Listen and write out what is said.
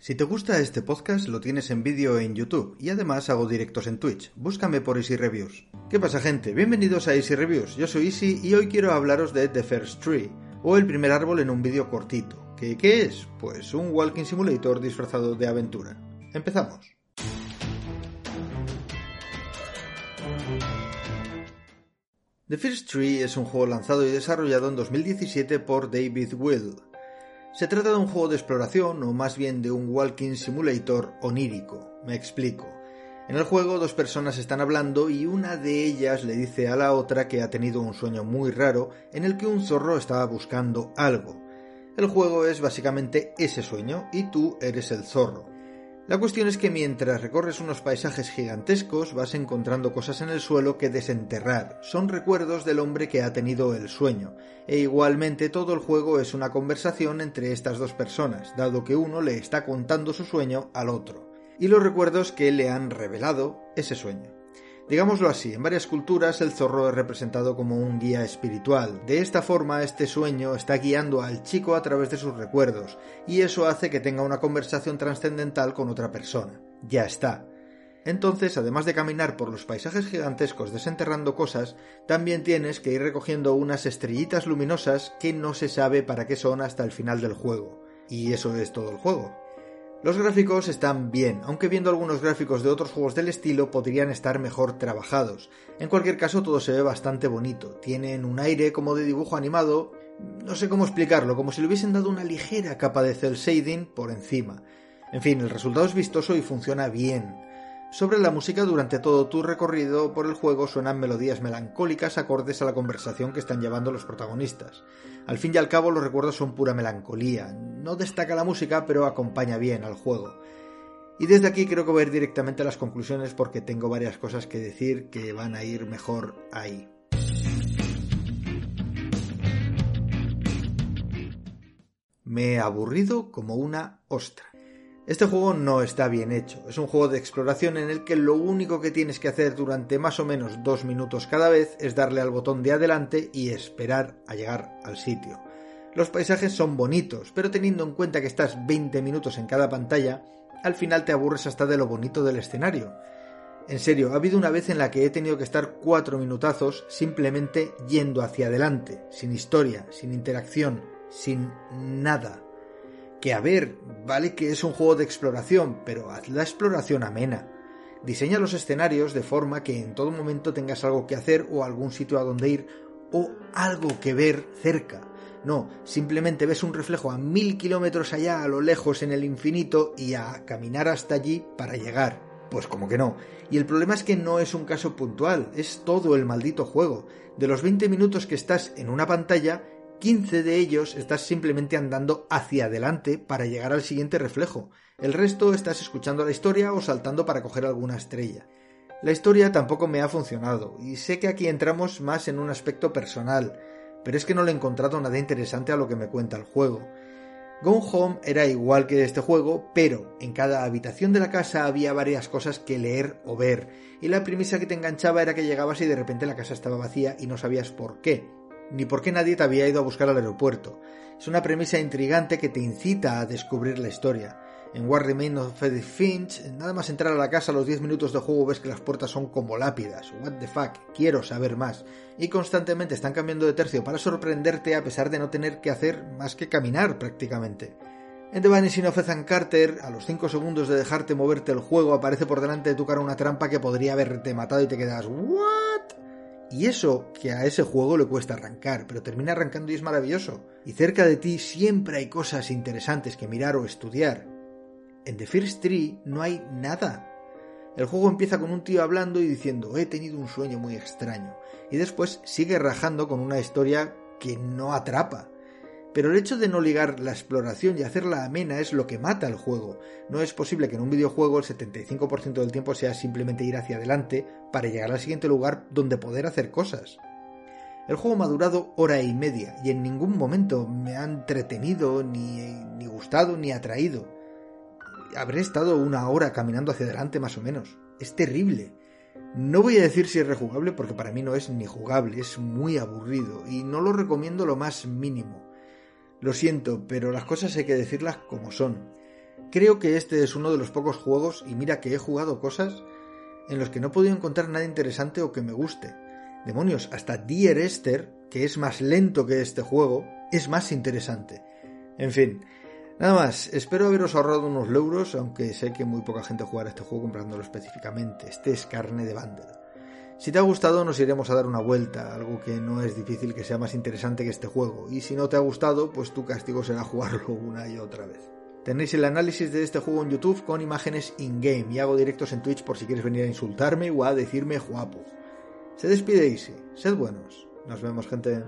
Si te gusta este podcast, lo tienes en vídeo en YouTube y además hago directos en Twitch. Búscame por Easy Reviews. ¿Qué pasa, gente? Bienvenidos a Easy Reviews. Yo soy Easy y hoy quiero hablaros de The First Tree, o el primer árbol en un vídeo cortito. ¿Qué, ¿Qué es? Pues un walking simulator disfrazado de aventura. Empezamos. The First Tree es un juego lanzado y desarrollado en 2017 por David Will. Se trata de un juego de exploración, o más bien de un walking simulator onírico. Me explico. En el juego dos personas están hablando y una de ellas le dice a la otra que ha tenido un sueño muy raro en el que un zorro estaba buscando algo. El juego es básicamente ese sueño y tú eres el zorro. La cuestión es que mientras recorres unos paisajes gigantescos vas encontrando cosas en el suelo que desenterrar. Son recuerdos del hombre que ha tenido el sueño. E igualmente todo el juego es una conversación entre estas dos personas, dado que uno le está contando su sueño al otro. Y los recuerdos que le han revelado ese sueño. Digámoslo así, en varias culturas el zorro es representado como un guía espiritual. De esta forma, este sueño está guiando al chico a través de sus recuerdos, y eso hace que tenga una conversación trascendental con otra persona. Ya está. Entonces, además de caminar por los paisajes gigantescos desenterrando cosas, también tienes que ir recogiendo unas estrellitas luminosas que no se sabe para qué son hasta el final del juego. Y eso es todo el juego. Los gráficos están bien, aunque viendo algunos gráficos de otros juegos del estilo podrían estar mejor trabajados. En cualquier caso todo se ve bastante bonito, tienen un aire como de dibujo animado, no sé cómo explicarlo, como si le hubiesen dado una ligera capa de cel shading por encima. En fin, el resultado es vistoso y funciona bien. Sobre la música, durante todo tu recorrido por el juego suenan melodías melancólicas acordes a la conversación que están llevando los protagonistas. Al fin y al cabo, los recuerdos son pura melancolía. No destaca la música, pero acompaña bien al juego. Y desde aquí creo que voy a ir directamente a las conclusiones porque tengo varias cosas que decir que van a ir mejor ahí. Me he aburrido como una ostra. Este juego no está bien hecho, es un juego de exploración en el que lo único que tienes que hacer durante más o menos dos minutos cada vez es darle al botón de adelante y esperar a llegar al sitio. Los paisajes son bonitos, pero teniendo en cuenta que estás 20 minutos en cada pantalla, al final te aburres hasta de lo bonito del escenario. En serio, ha habido una vez en la que he tenido que estar cuatro minutazos simplemente yendo hacia adelante, sin historia, sin interacción, sin nada que a ver, vale que es un juego de exploración, pero haz la exploración amena. Diseña los escenarios de forma que en todo momento tengas algo que hacer o algún sitio a donde ir o algo que ver cerca. No, simplemente ves un reflejo a mil kilómetros allá a lo lejos en el infinito y a caminar hasta allí para llegar. Pues como que no. Y el problema es que no es un caso puntual, es todo el maldito juego. De los 20 minutos que estás en una pantalla, 15 de ellos estás simplemente andando hacia adelante para llegar al siguiente reflejo. El resto estás escuchando la historia o saltando para coger alguna estrella. La historia tampoco me ha funcionado, y sé que aquí entramos más en un aspecto personal, pero es que no le he encontrado nada interesante a lo que me cuenta el juego. Gone Home era igual que este juego, pero en cada habitación de la casa había varias cosas que leer o ver, y la premisa que te enganchaba era que llegabas y de repente la casa estaba vacía y no sabías por qué ni por qué nadie te había ido a buscar al aeropuerto. Es una premisa intrigante que te incita a descubrir la historia. En War Remains of Edith Finch, nada más entrar a la casa a los 10 minutos de juego ves que las puertas son como lápidas. What the fuck, quiero saber más. Y constantemente están cambiando de tercio para sorprenderte a pesar de no tener que hacer más que caminar prácticamente. En The Vanishing of Ethan Carter, a los 5 segundos de dejarte moverte el juego, aparece por delante de tu cara una trampa que podría haberte matado y te quedas ¿What? Y eso que a ese juego le cuesta arrancar, pero termina arrancando y es maravilloso. Y cerca de ti siempre hay cosas interesantes que mirar o estudiar. En The First Tree no hay nada. El juego empieza con un tío hablando y diciendo he tenido un sueño muy extraño. Y después sigue rajando con una historia que no atrapa. Pero el hecho de no ligar la exploración y hacerla amena es lo que mata al juego. No es posible que en un videojuego el 75% del tiempo sea simplemente ir hacia adelante para llegar al siguiente lugar donde poder hacer cosas. El juego ha durado hora y media y en ningún momento me ha entretenido, ni, ni gustado, ni atraído. Habré estado una hora caminando hacia adelante más o menos. Es terrible. No voy a decir si es rejugable porque para mí no es ni jugable, es muy aburrido y no lo recomiendo lo más mínimo. Lo siento, pero las cosas hay que decirlas como son. Creo que este es uno de los pocos juegos, y mira que he jugado cosas, en los que no he podido encontrar nada interesante o que me guste. Demonios, hasta Dear Esther, que es más lento que este juego, es más interesante. En fin, nada más, espero haberos ahorrado unos euros, aunque sé que muy poca gente jugará este juego comprándolo específicamente. Este es carne de bundle. Si te ha gustado nos iremos a dar una vuelta, algo que no es difícil que sea más interesante que este juego, y si no te ha gustado, pues tu castigo será jugarlo una y otra vez. Tenéis el análisis de este juego en YouTube con imágenes in-game y hago directos en Twitch por si quieres venir a insultarme o a decirme guapo. Se despide Easy, sed buenos. Nos vemos gente.